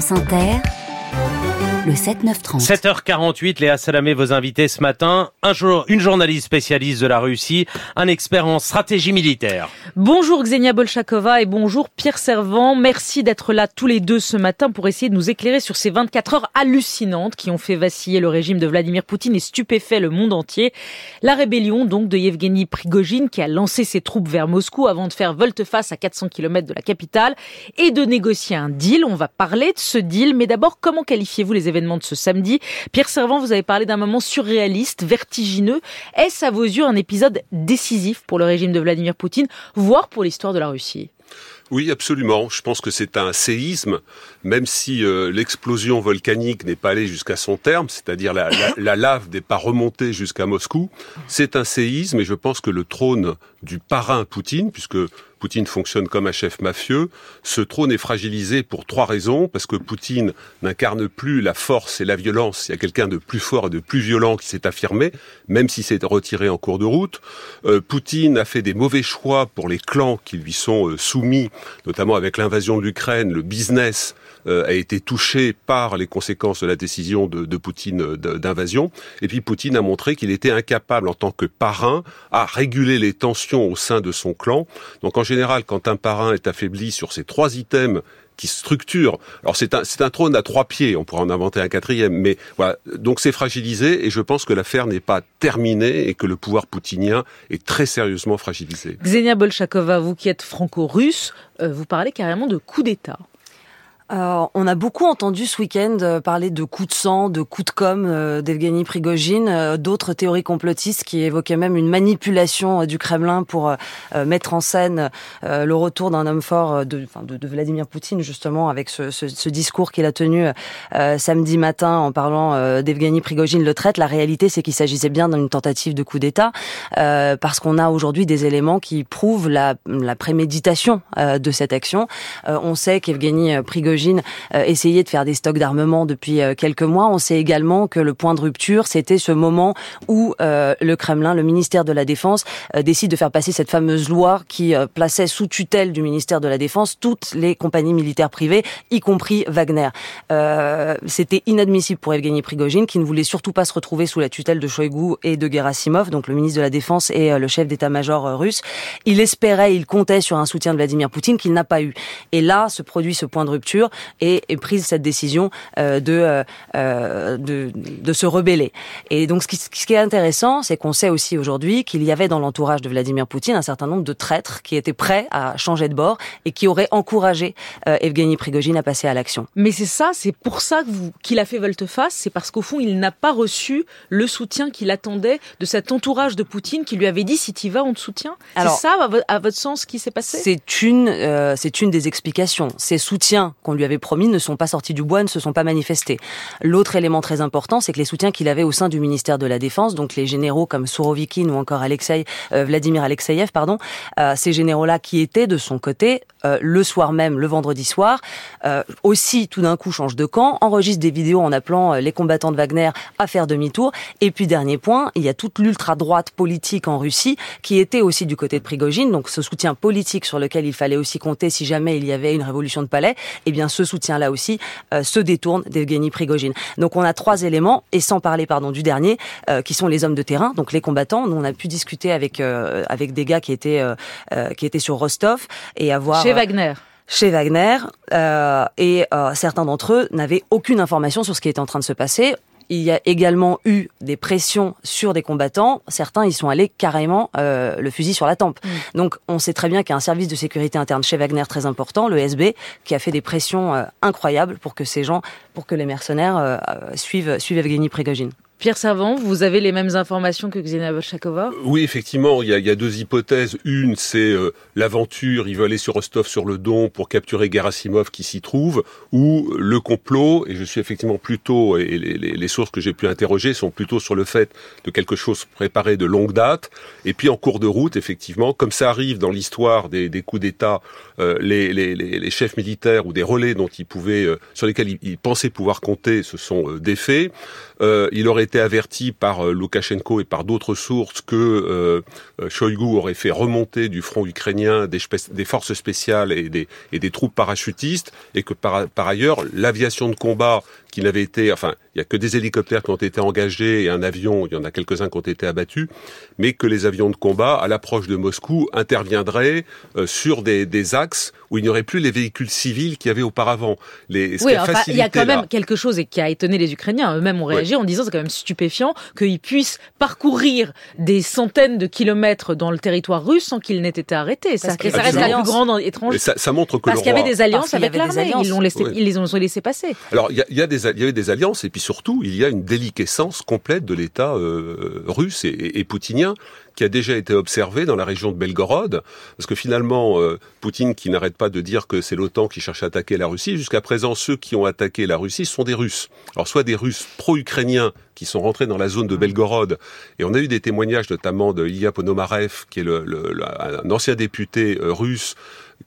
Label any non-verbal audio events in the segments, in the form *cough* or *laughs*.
France Inter, le 7-9-30. 7h48, Léa Salamé, vos invités ce matin. Un jour, une journaliste spécialiste de la Russie, un expert en stratégie militaire. Bonjour Xenia Bolchakova et bonjour Pierre Servant. Merci d'être là tous les deux ce matin pour essayer de nous éclairer sur ces 24 heures hallucinantes qui ont fait vaciller le régime de Vladimir Poutine et stupéfait le monde entier. La rébellion donc de Yevgeny Prigogine qui a lancé ses troupes vers Moscou avant de faire volte-face à 400 km de la capitale et de négocier un deal. On va parler de ce deal, mais d'abord, comment qualifiez-vous les événements de ce samedi Pierre Servant, vous avez parlé d'un moment surréaliste, vertigineux. Est-ce à vos yeux un épisode décisif pour le régime de Vladimir Poutine, voire pour l'histoire de la Russie? Oui, absolument. Je pense que c'est un séisme, même si euh, l'explosion volcanique n'est pas allée jusqu'à son terme, c'est-à-dire la, la, la, lave n'est pas remontée jusqu'à Moscou. C'est un séisme et je pense que le trône du parrain Poutine, puisque Poutine fonctionne comme un chef mafieux. Ce trône est fragilisé pour trois raisons, parce que Poutine n'incarne plus la force et la violence. Il y a quelqu'un de plus fort et de plus violent qui s'est affirmé, même si c'est retiré en cours de route. Euh, Poutine a fait des mauvais choix pour les clans qui lui sont euh, soumis, notamment avec l'invasion de l'Ukraine, le business a été touché par les conséquences de la décision de, Poutine euh, d'invasion. Et puis Poutine a montré qu'il était incapable en tant que parrain à réguler les tensions au sein de son clan. Donc en général, quand un parrain est affaibli sur ces trois items qui structurent, Alors c'est un, c'est un trône à trois pieds, on pourrait en inventer un quatrième, mais voilà. Donc c'est fragilisé et je pense que l'affaire n'est pas terminée et que le pouvoir poutinien est très sérieusement fragilisé. Xenia Bolchakova, vous qui êtes franco-russe, euh, vous parlez carrément de coup d'État. Euh, on a beaucoup entendu ce week-end euh, parler de coups de sang, de coups de com euh, d'Evgeny Prigogine, d'autres théories complotistes qui évoquaient même une manipulation du Kremlin pour mettre en scène le retour d'un homme fort de, Vladimir Poutine, justement, avec ce discours qu'il a tenu samedi matin en parlant d'Evgeny Prigogine le traite. La réalité, c'est qu'il s'agissait bien d'une tentative de coup d'État, parce qu'on a aujourd'hui des éléments qui prouvent la, la préméditation de cette action. on sait qu'Evgeny Prigogine euh, essayait de faire des stocks d'armement depuis quelques mois. On sait également que le point de rupture, c'était ce moment où le Kremlin, le ministère de la Défense, décide de faire passer cette fameuse loi qui plaçait sous tutelle du ministère de la Défense toutes les compagnies militaires privées, y compris Wagner. c'était inadmissible pour Evgeny Prigogine, qui ne voulait surtout pas se retrouver sous la tutelle de Shoigu et de Gerasimov, donc le ministre de la Défense et le chef d'état-major russe. Il espérait, il comptait sur un soutien de Vladimir Poutine qu'il n'a pas eu. Et là se produit ce point de rupture et, et prise cette décision euh, de, euh, euh, de, de se rebeller. Et donc ce qui, ce qui est intéressant, c'est qu'on sait aussi aujourd'hui qu'il y avait dans l'entourage de Vladimir Poutine un certain nombre de traîtres qui étaient prêts à changer de bord et qui auraient encouragé euh, Evgeny Prigogine à passer à l'action. Mais c'est ça, c'est pour ça qu'il a fait volte-face, c'est parce qu'au fond, il n'a pas reçu le soutien qu'il attendait de cet entourage de Poutine qui lui avait dit si tu vas, on te soutient. C'est ça, à votre sens, qui s'est passé? C'est une, c'est une des explications. Ces soutiens qu'on lui avait promis ne sont pas sortis du bois, ne se sont pas manifestés. L'autre élément très important, c'est que les soutiens qu'il avait au sein du ministère de la Défense, donc les généraux comme Sourovikine ou encore Alexei, euh, Vladimir Alexeyev, pardon, euh, ces généraux-là qui étaient de son côté euh, le soir même, le vendredi soir, aussi tout d'un coup changent de camp, enregistrent des vidéos en appelant les combattants de Wagner à faire demi-tour. Et puis dernier point, il y a toute l'ultra-droite politique en Russie qui était aussi du côté de Prigogine, donc ce soutien politique sur lequel il fallait aussi compter si jamais il y avait une révolution de palais, eh bien ce soutien-là aussi euh, se détourne d'Evgeny Prigogine. Donc on a trois éléments, et sans parler pardon du dernier, euh, qui sont les hommes de terrain, donc les combattants. Nous, on a pu discuter avec euh, avec des gars qui étaient qui étaient sur Rostov et avoir chez Wagner chez Wagner euh, et euh, certains d'entre eux n'avaient aucune information sur ce qui était en train de se passer. Il y a également eu des pressions sur des combattants. Certains y sont allés carrément euh, le fusil sur la tempe. Mmh. Donc on sait très bien qu'il y a un service de sécurité interne chez Wagner très important, le SB, qui a fait des pressions euh, incroyables pour que ces gens, pour que les mercenaires euh, suivent, suivent Evgeny Prigogine. Pierre Servant, vous avez les mêmes informations que Xenia Bolchakova? Oui, effectivement, il y, a, il y a deux hypothèses. Une, c'est euh, l'aventure, il veut aller sur Rostov-sur-le-Don pour capturer Gerasimov qui s'y trouve, ou le complot, et je suis effectivement plutôt, et les, les, les sources que j'ai pu interroger sont plutôt sur le fait de quelque chose préparé de longue date, et puis en cours de route, effectivement, comme ça arrive dans l'histoire des, des, coups d'État, euh, les, les, chefs militaires ou des relais dont ils pouvaient, euh, sur lesquels ils, ils, pensaient pouvoir compter se sont euh, défaits. il aurait été averti par euh, Loukachenko et par d'autres sources que euh, euh, Shoigu aurait fait remonter du front ukrainien des, des forces spéciales et des, et des troupes parachutistes, et que par, par ailleurs, l'aviation de combat qui n'avait été, enfin, il y a que des hélicoptères qui ont été engagés et un avion, il y en a quelques-uns qui ont été abattus, mais que les avions de combat, à l'approche de Moscou, interviendraient euh, sur des, des, axes où il n'y aurait plus les véhicules civils qu'il y avait auparavant. Les, oui, enfin, il y a quand même quelque chose et qui a étonné les Ukrainiens. Eux-mêmes ont réagi en disant c'est quand même stupéfiant qu'ils puissent parcourir des centaines de kilomètres dans le territoire russe sans qu'ils n'aient été arrêtés. Ça, ça reste la plus grande étrange. Ça, ça, montre que parce qu'il y avait des alliances avec l'armée. Ils, l'ont laissé, ils les ont laissé passer. Alors il y, a, y a des il y avait des alliances et puis surtout il y a une déliquescence complète de l'État euh, russe et, et, et, poutinien qui a déjà été observé dans la région de Belgorod, parce que finalement, euh, Poutine qui n'arrête pas de dire que c'est l'OTAN qui cherche à attaquer la Russie, jusqu'à présent, ceux qui ont attaqué la Russie sont des Russes. Alors soit des Russes pro-ukrainiens qui sont rentrés dans la zone de Belgorod, et on a eu des témoignages notamment de Ilya Ponomarev, qui est le, le, le, un ancien député euh, russe,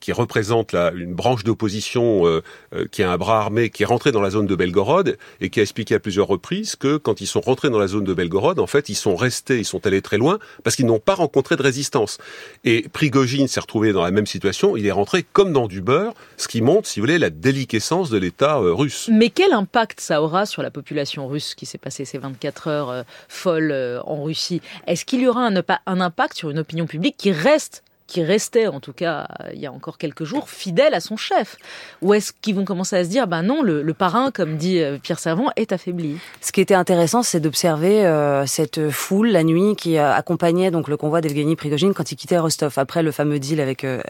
qui représente une branche d'opposition euh, euh, qui a un bras armé, qui est rentré dans la zone de Belgorod et qui a expliqué à plusieurs reprises que quand ils sont rentrés dans la zone de Belgorod, en fait, ils sont restés, ils sont allés très loin parce qu'ils n'ont pas rencontré de résistance. Et Prigogine s'est retrouvé dans la même situation. Il est rentré comme dans du beurre, ce qui montre, si vous voulez, la déliquescence de l'État euh, russe. Mais quel impact ça aura sur la population russe qui s'est passé ces 24 heures euh, folles en Russie? Est-ce qu'il y aura un impact sur une opinion publique qui reste qui restait, en tout cas il y a encore quelques jours, fidèle à son chef Ou est-ce qu'ils vont commencer à se dire, ben non, le, parrain, comme dit euh, Pierre Servant, est affaibli? Ce qui était intéressant, c'est d'observer euh, cette foule la nuit qui accompagnait donc le convoi d'Evgeny Prigogine quand il quittait Rostov. Après le fameux deal avec euh,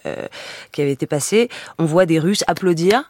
qui avait été passé, on voit des Russes applaudir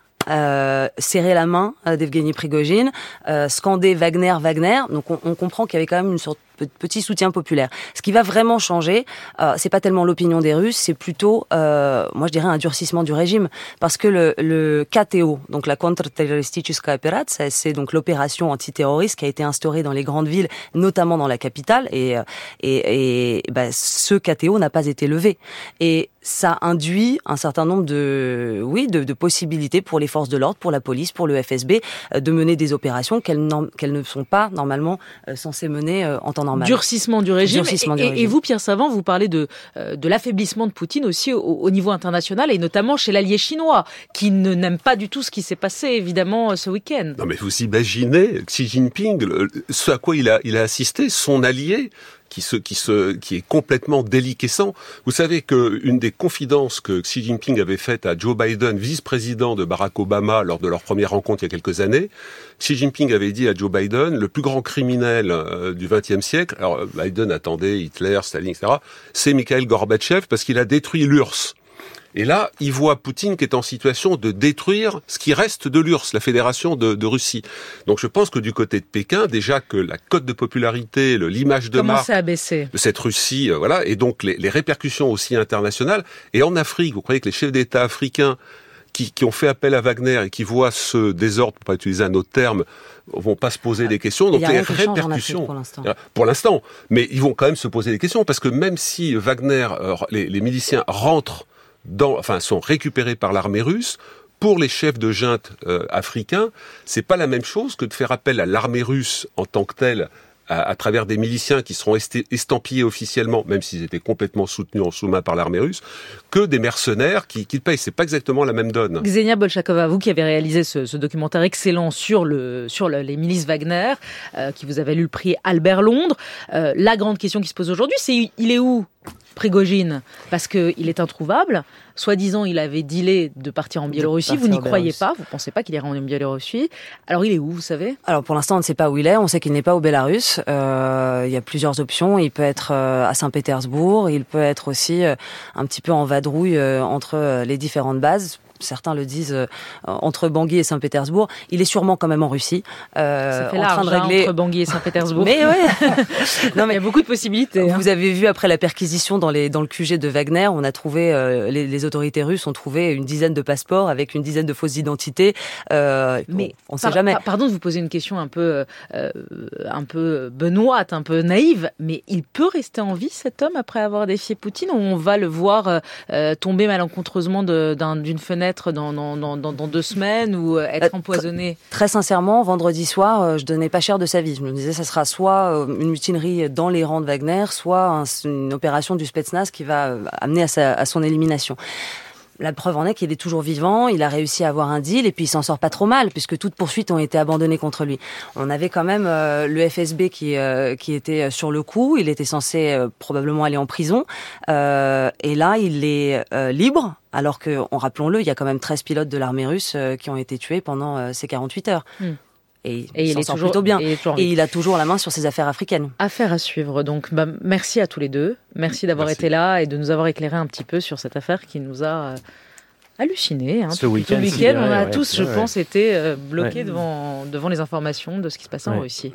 serrer la main d'Evgeny Prigogine, euh, scander Wagner, Wagner. Donc on, on comprend qu'il y avait quand même une sorte petit soutien populaire. Ce qui va vraiment changer, euh, c'est pas tellement l'opinion des Russes, c'est plutôt, euh, moi je dirais, un durcissement du régime, parce que le, le KTO, donc la contre-terroristiska operat, c'est donc l'opération antiterroriste qui a été instaurée dans les grandes villes, notamment dans la capitale, et et, et bah, ce KTO n'a pas été levé. Et ça induit un certain nombre de, oui, de, possibilités pour les forces de l'ordre, pour la police, pour le FSB, euh, de mener des opérations qu'elles qu'elles ne sont pas normalement euh, censées mener euh, en temps normal. Durcissement du régime. Durcissement et, du régime. et, vous, Pierre Savant, vous parlez de, de l'affaiblissement de Poutine aussi au, au, niveau international et notamment chez l'allié chinois, qui ne n'aime pas du tout ce qui s'est passé, évidemment, ce week-end. Non, mais vous imaginez Xi Jinping, ce à quoi il a, il a assisté, son allié, qui se, qui se, qui est complètement déliquescent. Vous savez que une des confidences que Xi Jinping avait faites à Joe Biden, vice-président de Barack Obama, lors de leur première rencontre il y a quelques années, Xi Jinping avait dit à Joe Biden, le plus grand criminel euh, du XXe siècle, alors Biden attendait Hitler, Staline, etc., c'est Mikhail Gorbatchev parce qu'il a détruit l'URSS. Et là, il voit Poutine qui est en situation de détruire ce qui reste de l'URSS, la fédération de, de, Russie. Donc je pense que du côté de Pékin, déjà que la cote de popularité, l'image de marque de cette Russie, euh, voilà, et donc les, les, répercussions aussi internationales. Et en Afrique, vous croyez que les chefs d'État africains qui, qui, ont fait appel à Wagner et qui voient ce désordre, pour pas utiliser un autre terme, vont pas se poser des questions. Donc les répercussions, pour l'instant, mais ils vont quand même se poser des questions parce que même si Wagner, euh, les, les miliciens rentrent enfin, sont récupérés par l'armée russe. Pour les chefs de junte euh, africains, c'est pas la même chose que de faire appel à l'armée russe en tant que telle à, travers des miliciens qui seront estampillés officiellement, même s'ils étaient complètement soutenus en sous-main par l'armée russe, que des mercenaires qui, qui payent. C'est pas exactement la même donne. Xenia Bolchakova, vous qui avez réalisé ce, documentaire excellent sur le sur le, les milices Wagner, euh, qui vous avez lu le prix Albert Londres, euh, la grande question qui se pose aujourd'hui, c'est il est où Prigogine parce qu'il est introuvable. Soi-disant, il avait dealé de partir en Biélorussie. Vous n'y croyez pas. Vous pensez pas qu'il rendu en Biélorussie. Alors, il est où, vous savez? Alors, pour l'instant, on ne sait pas où il est. On sait qu'il n'est pas au Bélarus. Euh, il y a plusieurs options. Il peut être euh, à Saint-Pétersbourg. Il peut être aussi euh, un petit peu en vadrouille entre les différentes bases certains le disent euh, entre Bangui et Saint-Pétersbourg. Il est sûrement quand même en Russie, euh, en large, train de régler hein, entre Bangui et Saint-Pétersbourg. Mais ouais, *laughs* non mais il y a beaucoup de possibilités. Hein. Vous avez vu après la perquisition dans les dans le QG de Wagner, on a trouvé euh, les, les, autorités russes ont trouvé une dizaine de passeports avec une dizaine de fausses identités. Euh, mais on ne sait jamais. Pardon de vous poser une question un peu un peu benoîte, un peu naïve, mais il peut rester en vie cet homme après avoir défié Poutine ou on va le voir tomber malencontreusement d'une fenêtre disparaître dans, dans, dans, dans deux semaines ou être empoisonné Très sincèrement, vendredi soir, je donnais pas cher de sa vie. Je me disais, ça sera soit une mutinerie dans les rangs de Wagner, soit une opération du Spetsnaz qui va amener à, sa, à son élimination. La preuve en est qu'il est toujours vivant, il a réussi à avoir un deal et puis il s'en sort pas trop mal puisque toutes poursuites ont été abandonnées contre lui. On avait quand même euh, le FSB qui euh, qui était sur le coup, il était censé euh, probablement aller en prison et là il est libre alors que, rappelons-le, il y a quand même 13 pilotes de l'armée russe qui ont été tués pendant ces 48 heures. Hmm. Et, il, est toujours, plutôt bien. Et, il a toujours la main sur ses affaires africaines. Affaire à suivre. Donc, bah, merci à tous les deux. Merci d'avoir été là et de nous avoir éclairé un petit peu sur cette affaire qui nous a euh, halluciné. Hein. Ce week-end, on a tous, je pense, été euh, bloqués devant, devant les informations de ce qui se passait en Russie.